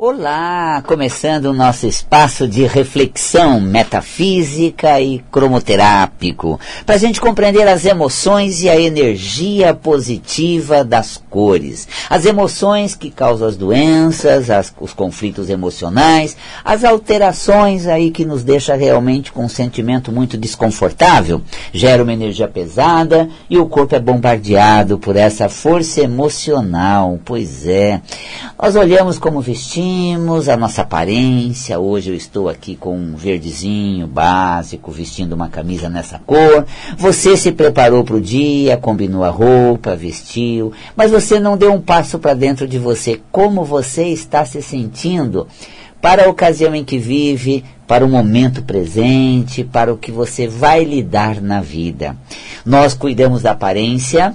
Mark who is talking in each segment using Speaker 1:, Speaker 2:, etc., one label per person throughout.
Speaker 1: Olá, começando o nosso espaço de reflexão metafísica e cromoterápico, para a gente compreender as emoções e a energia positiva das cores. As emoções que causam as doenças, as, os conflitos emocionais, as alterações aí que nos deixa realmente com um sentimento muito desconfortável, gera uma energia pesada e o corpo é bombardeado por essa força emocional. Pois é, nós olhamos como vestimos a nossa aparência. Hoje eu estou aqui com um verdezinho básico, vestindo uma camisa nessa cor. Você se preparou para o dia, combinou a roupa, vestiu, mas você não deu um passo para dentro de você. Como você está se sentindo? Para a ocasião em que vive, para o momento presente, para o que você vai lidar na vida. Nós cuidamos da aparência,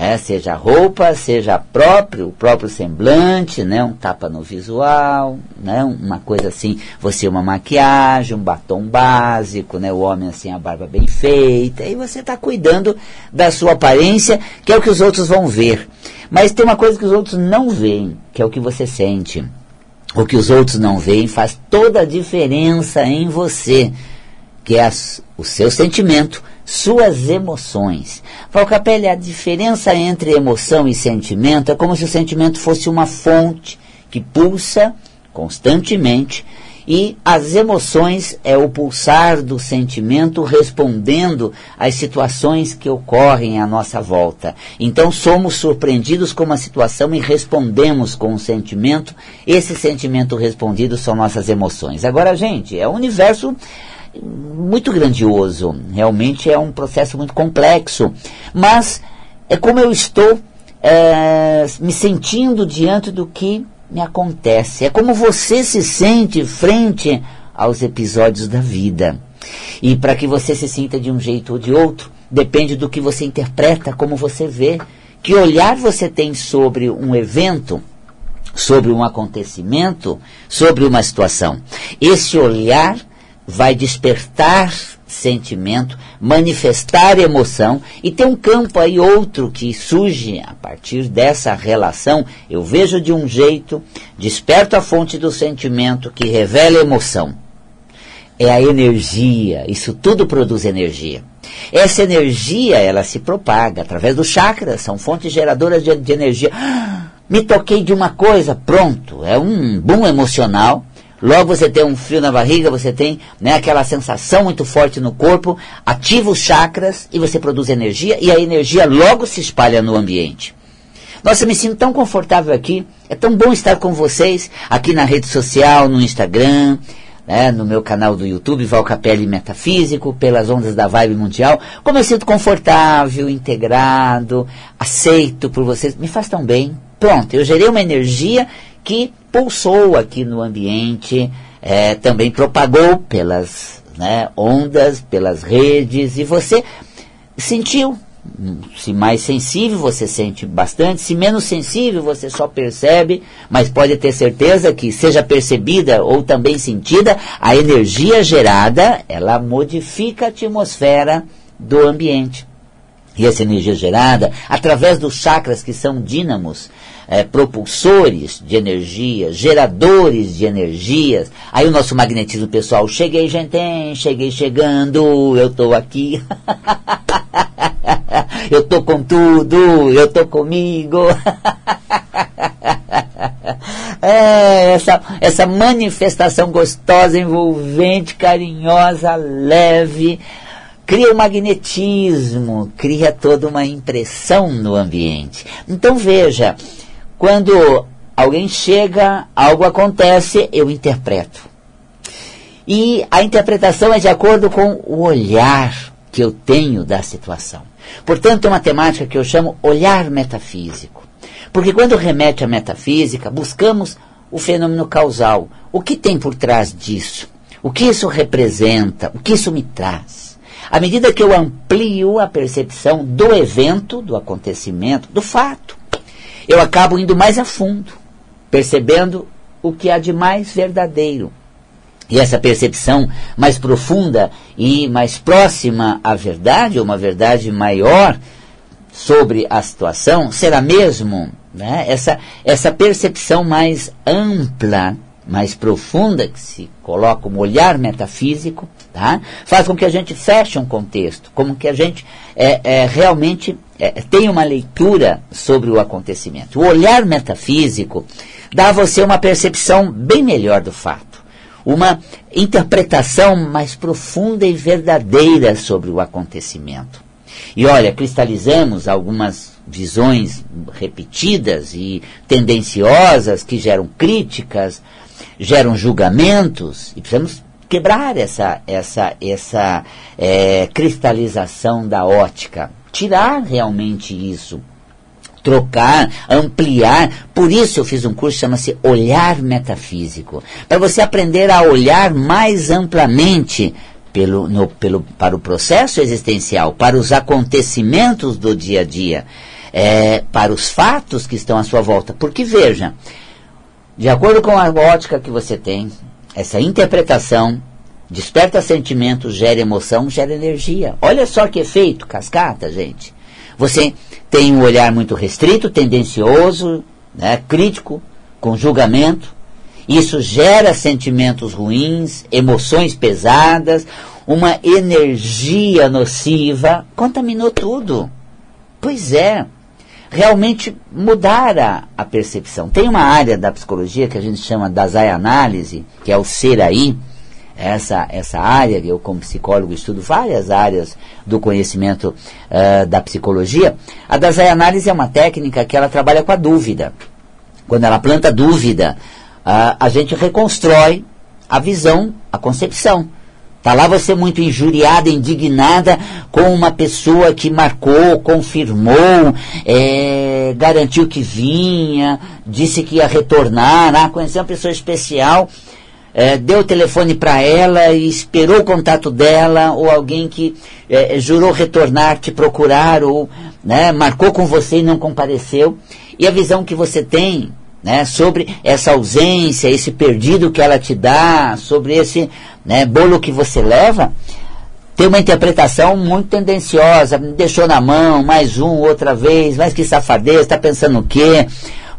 Speaker 1: é, seja roupa, seja próprio, o próprio semblante, né, um tapa no visual, né, uma coisa assim, você uma maquiagem, um batom básico, né, o homem assim a barba bem feita, e você está cuidando da sua aparência, que é o que os outros vão ver. Mas tem uma coisa que os outros não veem, que é o que você sente. O que os outros não veem faz toda a diferença em você, que é o seu sentimento, suas emoções. Valcapelli, a diferença entre emoção e sentimento é como se o sentimento fosse uma fonte que pulsa constantemente e as emoções é o pulsar do sentimento respondendo às situações que ocorrem à nossa volta. Então somos surpreendidos com uma situação e respondemos com um sentimento. Esse sentimento respondido são nossas emoções. Agora, gente, é um universo muito grandioso. Realmente é um processo muito complexo. Mas é como eu estou é, me sentindo diante do que me acontece. É como você se sente frente aos episódios da vida. E para que você se sinta de um jeito ou de outro, depende do que você interpreta, como você vê. Que olhar você tem sobre um evento, sobre um acontecimento, sobre uma situação. Esse olhar vai despertar sentimento, manifestar emoção e tem um campo aí outro que surge a partir dessa relação. Eu vejo de um jeito, desperto a fonte do sentimento que revela emoção. É a energia, isso tudo produz energia. Essa energia, ela se propaga através dos chakras, são fontes geradoras de, de energia. Me toquei de uma coisa, pronto, é um boom emocional Logo você tem um frio na barriga, você tem né, aquela sensação muito forte no corpo, ativa os chakras e você produz energia e a energia logo se espalha no ambiente. Nossa, eu me sinto tão confortável aqui. É tão bom estar com vocês aqui na rede social, no Instagram, né, no meu canal do YouTube, Valcapelli Metafísico, pelas ondas da vibe mundial. Como eu sinto confortável, integrado, aceito por vocês, me faz tão bem. Pronto, eu gerei uma energia que pulsou aqui no ambiente, é, também propagou pelas né, ondas, pelas redes, e você sentiu. Se mais sensível, você sente bastante. Se menos sensível, você só percebe. Mas pode ter certeza que, seja percebida ou também sentida, a energia gerada, ela modifica a atmosfera do ambiente. E essa energia gerada, através dos chakras que são dínamos, é, propulsores de energia, geradores de energias. Aí o nosso magnetismo pessoal, cheguei, gente, cheguei chegando, eu estou aqui. eu estou com tudo, eu estou comigo. é, essa, essa manifestação gostosa, envolvente, carinhosa, leve, cria um magnetismo, cria toda uma impressão no ambiente. Então veja, quando alguém chega, algo acontece, eu interpreto. E a interpretação é de acordo com o olhar que eu tenho da situação. Portanto, é uma temática que eu chamo olhar metafísico. Porque quando remete à metafísica, buscamos o fenômeno causal. O que tem por trás disso? O que isso representa? O que isso me traz? À medida que eu amplio a percepção do evento, do acontecimento, do fato, eu acabo indo mais a fundo, percebendo o que há de mais verdadeiro. E essa percepção mais profunda e mais próxima à verdade, ou uma verdade maior, sobre a situação, será mesmo né, essa, essa percepção mais ampla, mais profunda, que se coloca um olhar metafísico, tá? faz com que a gente feche um contexto, como que a gente é, é, realmente é, tenha uma leitura sobre o acontecimento. O olhar metafísico dá a você uma percepção bem melhor do fato, uma interpretação mais profunda e verdadeira sobre o acontecimento. E olha, cristalizamos algumas visões repetidas e tendenciosas que geram críticas, geram julgamentos, e precisamos quebrar essa, essa, essa é, cristalização da ótica, tirar realmente isso, trocar, ampliar. Por isso eu fiz um curso chama-se Olhar Metafísico, para você aprender a olhar mais amplamente pelo, no, pelo, para o processo existencial, para os acontecimentos do dia a dia, é, para os fatos que estão à sua volta. Porque veja, de acordo com a ótica que você tem, essa interpretação desperta sentimentos, gera emoção, gera energia. Olha só que efeito, cascata, gente. Você tem um olhar muito restrito, tendencioso, né, crítico, com julgamento, isso gera sentimentos ruins, emoções pesadas, uma energia nociva, contaminou tudo. Pois é, realmente mudar a, a percepção. Tem uma área da psicologia que a gente chama da análise, que é o ser aí, essa, essa área, eu como psicólogo estudo várias áreas do conhecimento uh, da psicologia. A análise é uma técnica que ela trabalha com a dúvida. Quando ela planta dúvida, a, a gente reconstrói a visão, a concepção. Está lá você muito injuriada, indignada com uma pessoa que marcou, confirmou, é, garantiu que vinha, disse que ia retornar, ah, conheceu uma pessoa especial, é, deu o telefone para ela e esperou o contato dela, ou alguém que é, jurou retornar, te procurar, ou né, marcou com você e não compareceu. E a visão que você tem né, sobre essa ausência, esse perdido que ela te dá, sobre esse né, bolo que você leva, tem uma interpretação muito tendenciosa, deixou na mão, mais um, outra vez, mas que safadeza, está pensando o quê?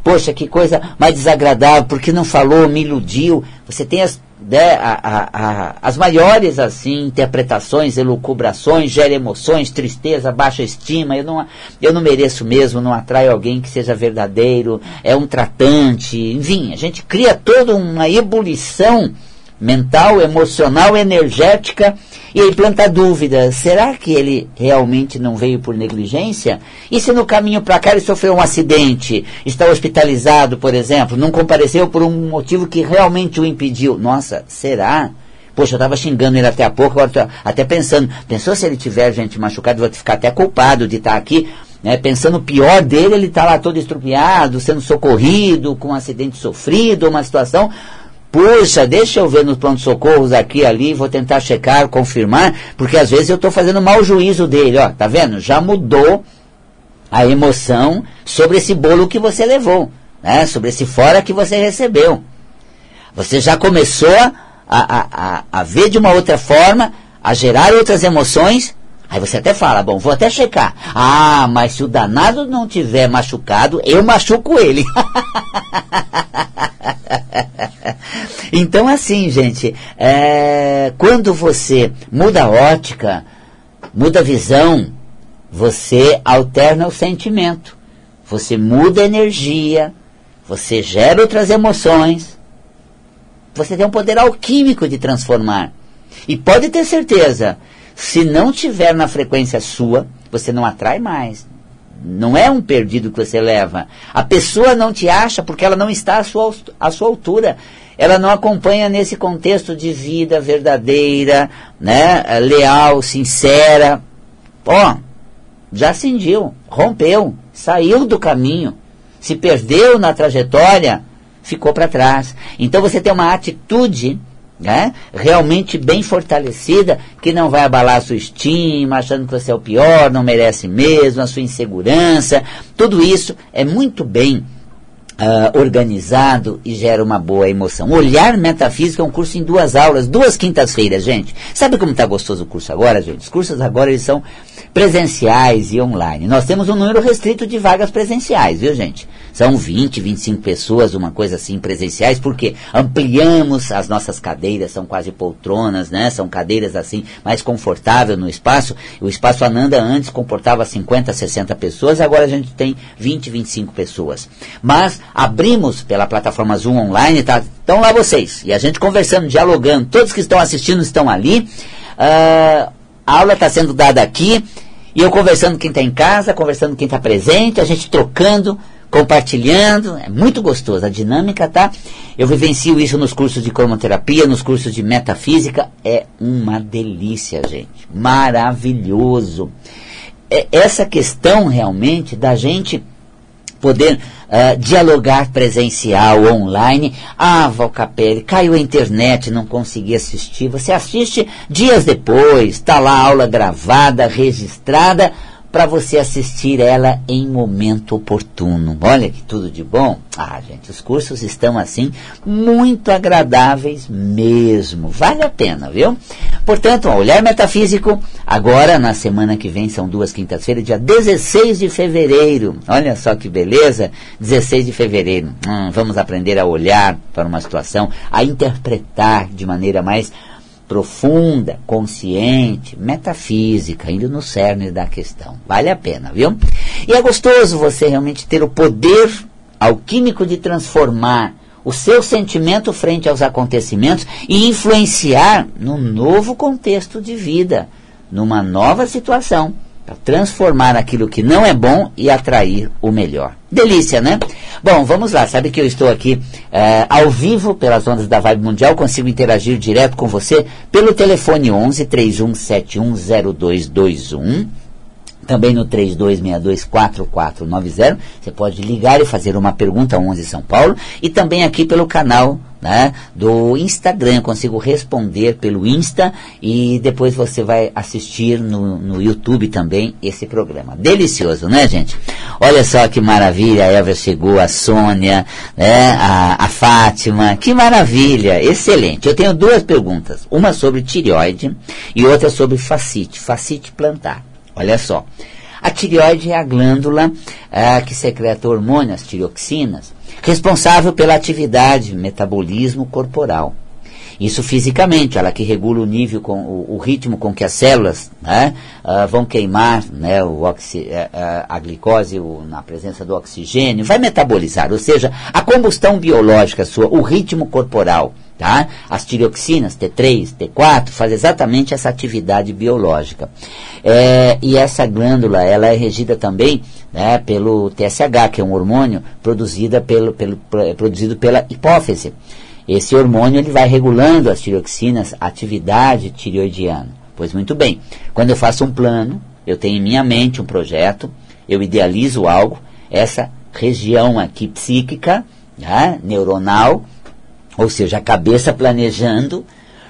Speaker 1: Poxa, que coisa mais desagradável, porque não falou, me iludiu. Você tem as né, a, a, a, as maiores assim interpretações, elucubrações, gera emoções, tristeza, baixa estima. Eu não, eu não mereço mesmo, não atraio alguém que seja verdadeiro, é um tratante. Enfim, a gente cria toda uma ebulição mental, emocional, energética, e aí planta dúvida: será que ele realmente não veio por negligência? E se no caminho para cá ele sofreu um acidente, está hospitalizado, por exemplo, não compareceu por um motivo que realmente o impediu? Nossa, será? Poxa, eu estava xingando ele até há pouco, agora até pensando, pensou se ele tiver gente machucada, vou ficar até culpado de estar aqui, né, pensando o pior dele, ele está lá todo estrupiado, sendo socorrido, com um acidente sofrido, uma situação Puxa, deixa eu ver nos pronto-socorros aqui ali, vou tentar checar, confirmar, porque às vezes eu estou fazendo mau juízo dele, ó, tá vendo? Já mudou a emoção sobre esse bolo que você levou, né? Sobre esse fora que você recebeu. Você já começou a, a, a, a ver de uma outra forma, a gerar outras emoções, Aí você até fala, bom, vou até checar. Ah, mas se o danado não tiver machucado, eu machuco ele. então, assim, gente, é, quando você muda a ótica, muda a visão, você alterna o sentimento. Você muda a energia, você gera outras emoções. Você tem um poder alquímico de transformar. E pode ter certeza, se não tiver na frequência sua, você não atrai mais. Não é um perdido que você leva. A pessoa não te acha porque ela não está à sua, à sua altura. Ela não acompanha nesse contexto de vida verdadeira, né, leal, sincera. Ó, já cindiu, rompeu, saiu do caminho, se perdeu na trajetória, ficou para trás. Então você tem uma atitude né? realmente bem fortalecida, que não vai abalar a sua estima, achando que você é o pior, não merece mesmo, a sua insegurança. Tudo isso é muito bem Uh, organizado e gera uma boa emoção. Olhar Metafísica é um curso em duas aulas, duas quintas-feiras, gente. Sabe como está gostoso o curso agora, gente? Os cursos agora eles são presenciais e online. Nós temos um número restrito de vagas presenciais, viu, gente? São 20, 25 pessoas, uma coisa assim, presenciais, porque ampliamos as nossas cadeiras, são quase poltronas, né? São cadeiras assim, mais confortáveis no espaço. O espaço Ananda antes comportava 50, 60 pessoas, agora a gente tem 20, 25 pessoas. Mas abrimos pela plataforma Zoom Online, tá? Estão lá vocês. E a gente conversando, dialogando. Todos que estão assistindo estão ali. Uh, a aula está sendo dada aqui. E eu conversando quem está em casa, conversando quem está presente, a gente trocando, compartilhando. É muito gostoso. A dinâmica tá. Eu vivencio isso nos cursos de cromoterapia, nos cursos de metafísica. É uma delícia, gente. Maravilhoso. É essa questão realmente da gente poder uh, dialogar presencial, online. Ah, Valcapelli, caiu a internet, não consegui assistir. Você assiste dias depois, está lá a aula gravada, registrada para você assistir ela em momento oportuno. Olha que tudo de bom. Ah, gente, os cursos estão assim muito agradáveis mesmo. Vale a pena, viu? Portanto, o Olhar Metafísico, agora na semana que vem, são duas quintas-feiras, dia 16 de fevereiro. Olha só que beleza, 16 de fevereiro. Hum, vamos aprender a olhar para uma situação, a interpretar de maneira mais profunda, consciente, metafísica, indo no cerne da questão. Vale a pena, viu? E é gostoso você realmente ter o poder alquímico de transformar o seu sentimento frente aos acontecimentos e influenciar num novo contexto de vida, numa nova situação para transformar aquilo que não é bom e atrair o melhor. Delícia, né? Bom, vamos lá. Sabe que eu estou aqui é, ao vivo pelas ondas da Vibe Mundial, consigo interagir direto com você pelo telefone 11 31710221 também no 32624490. Você pode ligar e fazer uma pergunta 11 São Paulo e também aqui pelo canal né, do Instagram. Eu consigo responder pelo Insta e depois você vai assistir no, no YouTube também esse programa. Delicioso, né, gente? Olha só que maravilha, a Eva chegou, a Sônia, né, a, a Fátima, que maravilha, excelente. Eu tenho duas perguntas, uma sobre tireoide e outra sobre facite, facite plantar. Olha só. A tireoide é a glândula ah, que secreta hormônios, tireoxinas, responsável pela atividade, metabolismo corporal. Isso fisicamente, ela que regula o nível, com, o, o ritmo com que as células né, uh, vão queimar né, o oxi, uh, a glicose o, na presença do oxigênio, vai metabolizar, ou seja, a combustão biológica sua, o ritmo corporal. Tá? As tireoxinas, T3, T4, faz exatamente essa atividade biológica. É, e essa glândula, ela é regida também né, pelo TSH, que é um hormônio produzido, pelo, pelo, produzido pela hipófise. Esse hormônio ele vai regulando as tireoxinas, a atividade tireoidiana. Pois muito bem, quando eu faço um plano, eu tenho em minha mente um projeto, eu idealizo algo, essa região aqui psíquica, né, neuronal, ou seja, a cabeça planejando,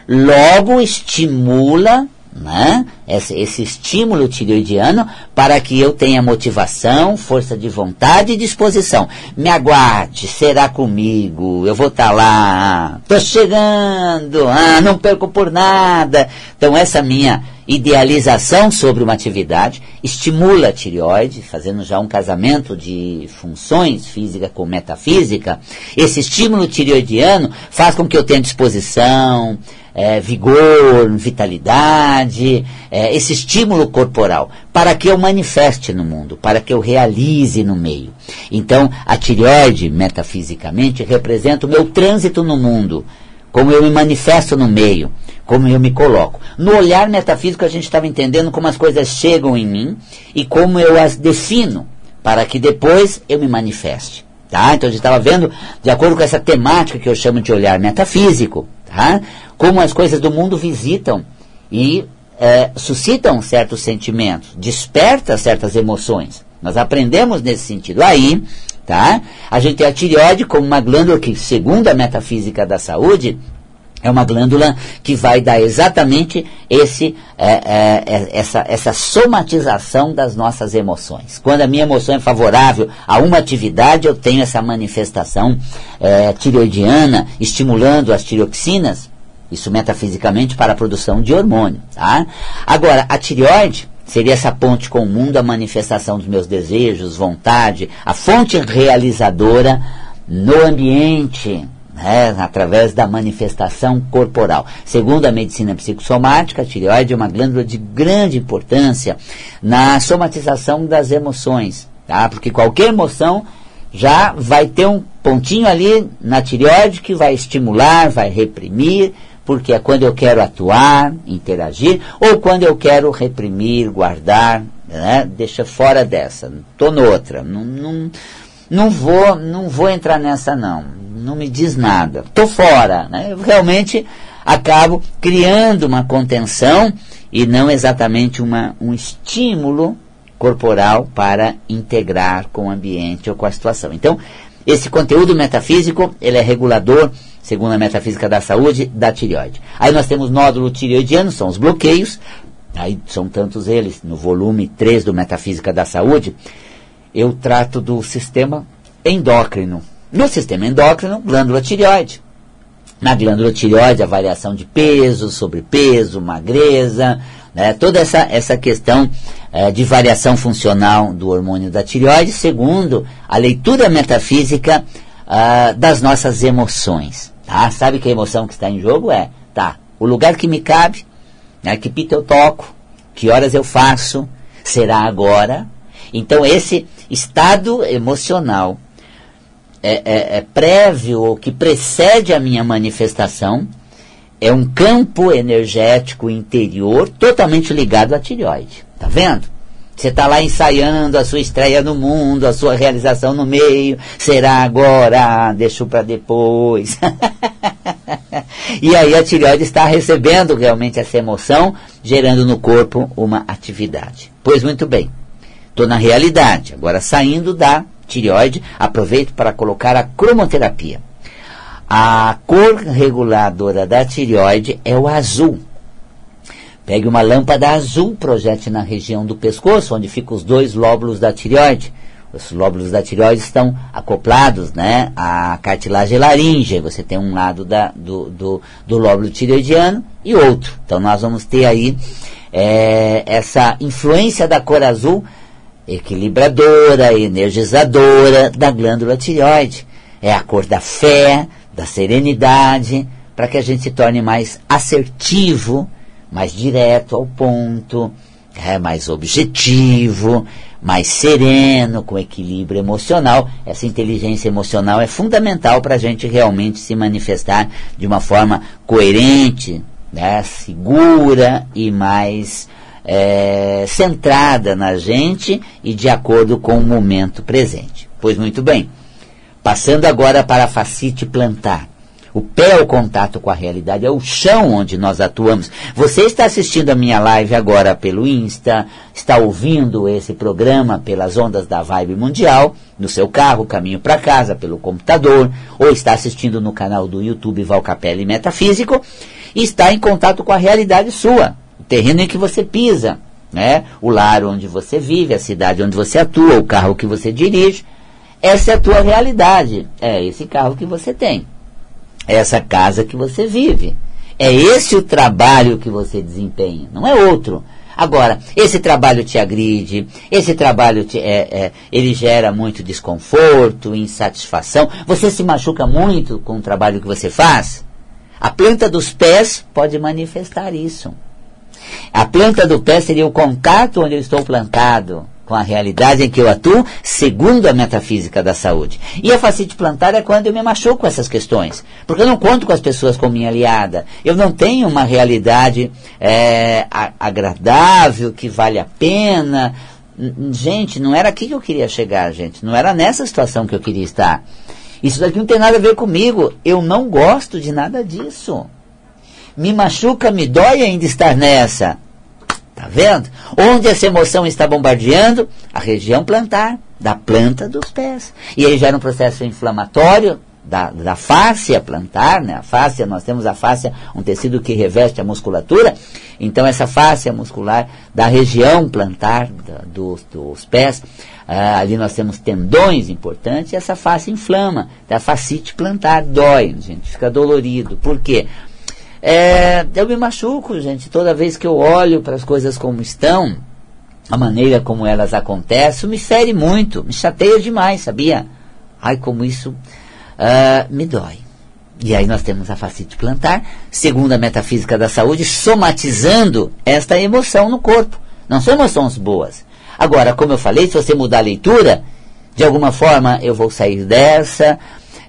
Speaker 1: logo estimula né? esse, esse estímulo tireoidiano para que eu tenha motivação, força de vontade e disposição. Me aguarde, será comigo, eu vou estar tá lá, estou chegando, ah, não perco por nada. Então essa minha idealização sobre uma atividade estimula a tireoide, fazendo já um casamento de funções física com metafísica. Esse estímulo tireoidiano faz com que eu tenha disposição, é, vigor, vitalidade, é, esse estímulo corporal, para que eu manifeste no mundo, para que eu realize no meio. Então, a tireoide, metafisicamente, representa o meu trânsito no mundo, como eu me manifesto no meio, como eu me coloco. No olhar metafísico, a gente estava entendendo como as coisas chegam em mim e como eu as defino, para que depois eu me manifeste. Tá? Então a gente estava vendo, de acordo com essa temática que eu chamo de olhar metafísico, tá? como as coisas do mundo visitam e é, suscitam certos sentimentos, desperta certas emoções. Nós aprendemos nesse sentido. Aí, tá? A gente tem a tireoide como uma glândula que, segundo a metafísica da saúde, é uma glândula que vai dar exatamente esse, é, é, é, essa, essa somatização das nossas emoções. Quando a minha emoção é favorável a uma atividade, eu tenho essa manifestação é, tireoidiana estimulando as tireoxinas, isso metafisicamente para a produção de hormônio. Tá? Agora, a tireoide seria essa ponte com o mundo, a manifestação dos meus desejos, vontade, a fonte realizadora no ambiente né, através da manifestação corporal. Segundo a medicina psicossomática, a tireoide é uma glândula de grande importância na somatização das emoções, tá? porque qualquer emoção já vai ter um pontinho ali na tireoide que vai estimular, vai reprimir, porque é quando eu quero atuar, interagir, ou quando eu quero reprimir, guardar, né? deixa fora dessa, estou noutra, não, não, não, vou, não vou entrar nessa não não me diz nada, estou fora. Né? Eu realmente acabo criando uma contenção e não exatamente uma, um estímulo corporal para integrar com o ambiente ou com a situação. Então, esse conteúdo metafísico, ele é regulador, segundo a metafísica da saúde, da tireoide. Aí nós temos nódulo tireoidiano, são os bloqueios, aí são tantos eles, no volume 3 do Metafísica da Saúde, eu trato do sistema endócrino, no sistema endócrino, glândula tireoide. Na glândula tireoide, a variação de peso, sobrepeso, magreza, né, toda essa, essa questão é, de variação funcional do hormônio da tireoide, segundo a leitura metafísica uh, das nossas emoções. Tá? Sabe que a emoção que está em jogo é, tá, o lugar que me cabe, né, que pita eu toco, que horas eu faço, será agora. Então, esse estado emocional é, é, é prévio ou que precede a minha manifestação é um campo energético interior totalmente ligado à tireoide. Tá vendo? Você está lá ensaiando a sua estreia no mundo, a sua realização no meio. Será agora? Deixo para depois. e aí a tireoide está recebendo realmente essa emoção, gerando no corpo uma atividade. Pois muito bem. Estou na realidade, agora saindo da tireoide, aproveito para colocar a cromoterapia. A cor reguladora da tireoide é o azul. Pegue uma lâmpada azul, projete na região do pescoço, onde ficam os dois lóbulos da tireoide. Os lóbulos da tireoide estão acoplados né, à cartilagem laríngea. Você tem um lado da, do, do, do lóbulo tireoidiano e outro. Então nós vamos ter aí é, essa influência da cor azul equilibradora, energizadora da glândula tireoide. É a cor da fé, da serenidade, para que a gente se torne mais assertivo, mais direto ao ponto, é, mais objetivo, mais sereno, com equilíbrio emocional. Essa inteligência emocional é fundamental para a gente realmente se manifestar de uma forma coerente, né, segura e mais é, centrada na gente e de acordo com o momento presente. Pois muito bem. Passando agora para a facite plantar. O pé é o contato com a realidade, é o chão onde nós atuamos. Você está assistindo a minha live agora pelo Insta, está ouvindo esse programa pelas ondas da Vibe Mundial, no seu carro, caminho para casa, pelo computador, ou está assistindo no canal do YouTube Valcapelli Metafísico, e está em contato com a realidade sua terreno em que você pisa, né? o lar onde você vive, a cidade onde você atua, o carro que você dirige. Essa é a tua realidade. É esse carro que você tem. É essa casa que você vive. É esse o trabalho que você desempenha, não é outro. Agora, esse trabalho te agride, esse trabalho te, é, é, ele gera muito desconforto, insatisfação. Você se machuca muito com o trabalho que você faz? A planta dos pés pode manifestar isso. A planta do pé seria o contato onde eu estou plantado com a realidade em que eu atuo, segundo a metafísica da saúde. E a facite plantar é quando eu me machuco com essas questões. Porque eu não conto com as pessoas como minha aliada. Eu não tenho uma realidade é, agradável, que vale a pena. Gente, não era aqui que eu queria chegar, gente. Não era nessa situação que eu queria estar. Isso daqui não tem nada a ver comigo. Eu não gosto de nada disso me machuca, me dói ainda estar nessa. Tá vendo? Onde essa emoção está bombardeando? A região plantar, da planta dos pés. E aí gera um processo inflamatório da, da fáscia plantar, né? A fáscia, nós temos a fáscia, um tecido que reveste a musculatura, então essa fáscia muscular da região plantar da, dos, dos pés, ah, ali nós temos tendões importantes e essa face inflama, da facite plantar, dói, gente, fica dolorido. Por quê? É, eu me machuco, gente, toda vez que eu olho para as coisas como estão, a maneira como elas acontecem, me fere muito, me chateia demais, sabia? Ai, como isso uh, me dói. E aí nós temos a facite plantar, segundo a metafísica da saúde, somatizando esta emoção no corpo. Não são emoções boas. Agora, como eu falei, se você mudar a leitura, de alguma forma eu vou sair dessa,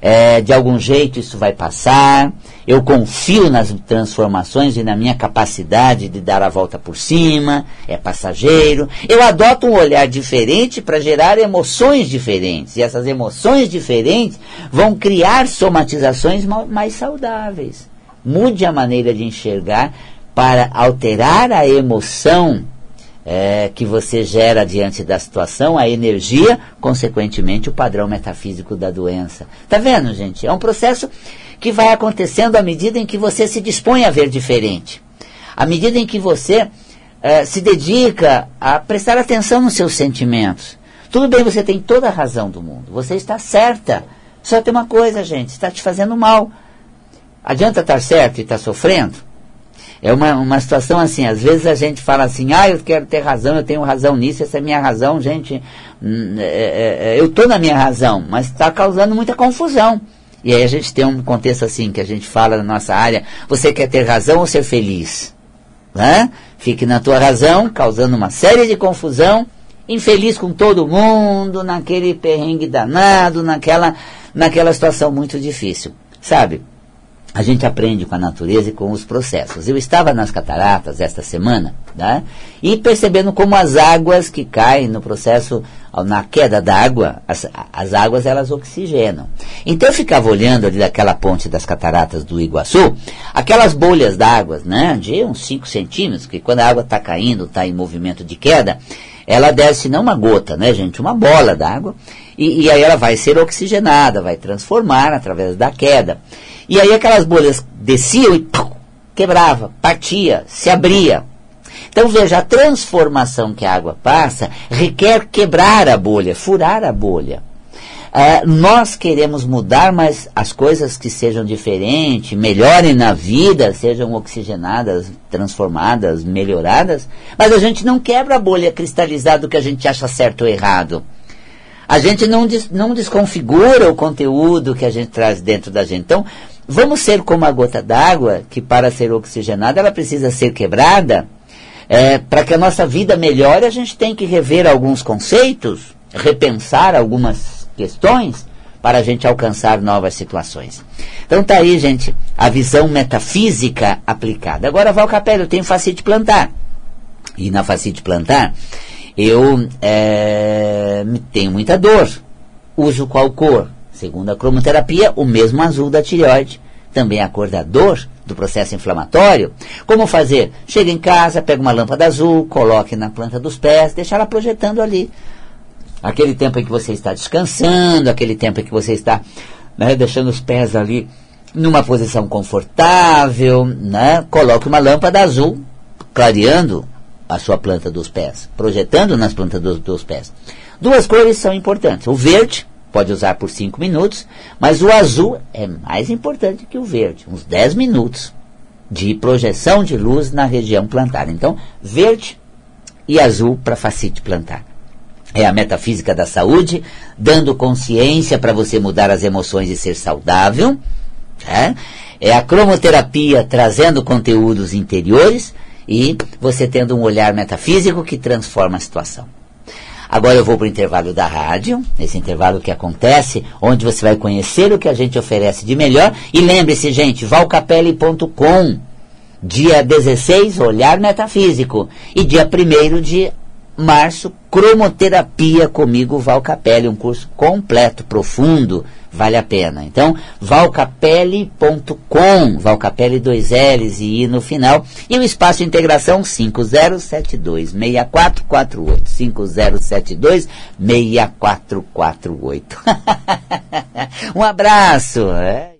Speaker 1: é, de algum jeito isso vai passar, eu confio nas transformações e na minha capacidade de dar a volta por cima, é passageiro. Eu adoto um olhar diferente para gerar emoções diferentes. E essas emoções diferentes vão criar somatizações mais saudáveis. Mude a maneira de enxergar para alterar a emoção é, que você gera diante da situação, a energia, consequentemente o padrão metafísico da doença. Tá vendo, gente? É um processo que vai acontecendo à medida em que você se dispõe a ver diferente. À medida em que você é, se dedica a prestar atenção nos seus sentimentos. Tudo bem, você tem toda a razão do mundo. Você está certa. Só tem uma coisa, gente, está te fazendo mal. Adianta estar certo e estar sofrendo? É uma, uma situação assim, às vezes a gente fala assim, ah, eu quero ter razão, eu tenho razão nisso, essa é minha razão, gente, hum, é, é, é eu estou na minha razão, mas está causando muita confusão. E aí a gente tem um contexto assim, que a gente fala na nossa área, você quer ter razão ou ser feliz? Né? Fique na tua razão, causando uma série de confusão, infeliz com todo mundo, naquele perrengue danado, naquela, naquela situação muito difícil. Sabe? A gente aprende com a natureza e com os processos. Eu estava nas cataratas esta semana, né, e percebendo como as águas que caem no processo, na queda da água, as, as águas elas oxigenam. Então eu ficava olhando ali daquela ponte das cataratas do Iguaçu, aquelas bolhas d'água, né, de uns 5 centímetros, que quando a água está caindo, está em movimento de queda, ela desce não uma gota, né, gente, uma bola d'água, e, e aí ela vai ser oxigenada, vai transformar através da queda. E aí aquelas bolhas desciam e pum, quebrava, partia, se abria. Então veja, a transformação que a água passa requer quebrar a bolha, furar a bolha. Uh, nós queremos mudar, mas as coisas que sejam diferentes, melhorem na vida, sejam oxigenadas, transformadas, melhoradas, mas a gente não quebra a bolha cristalizada do que a gente acha certo ou errado. A gente não, des, não desconfigura o conteúdo que a gente traz dentro da gente. Então, Vamos ser como a gota d'água, que para ser oxigenada ela precisa ser quebrada. É, para que a nossa vida melhore, a gente tem que rever alguns conceitos, repensar algumas questões para a gente alcançar novas situações. Então tá aí, gente, a visão metafísica aplicada. Agora, Val Capello, eu tenho facite plantar. E na facite plantar, eu é, tenho muita dor. Uso qual cor? Segundo a cromoterapia, o mesmo azul da tireoide, também a cor da dor do processo inflamatório. Como fazer? Chega em casa, pega uma lâmpada azul, coloque na planta dos pés, deixa ela projetando ali. Aquele tempo em que você está descansando, aquele tempo em que você está né, deixando os pés ali numa posição confortável, né, coloque uma lâmpada azul, clareando a sua planta dos pés, projetando nas plantas dos, dos pés. Duas cores são importantes. O verde, pode usar por 5 minutos, mas o azul é mais importante que o verde, uns 10 minutos de projeção de luz na região plantar. Então, verde e azul para facite plantar. É a metafísica da saúde, dando consciência para você mudar as emoções e ser saudável. É, é a cromoterapia trazendo conteúdos interiores e você tendo um olhar metafísico que transforma a situação. Agora eu vou para o intervalo da rádio, esse intervalo que acontece, onde você vai conhecer o que a gente oferece de melhor. E lembre-se, gente, valcapelli.com. Dia 16, Olhar Metafísico. E dia 1 de março, cromoterapia comigo, Val Capelli, um curso completo, profundo, vale a pena. Então, valcapelli.com, Valcapelli dois L's e I no final, e o espaço de integração 5072 6448, 5072 6448. um abraço. É.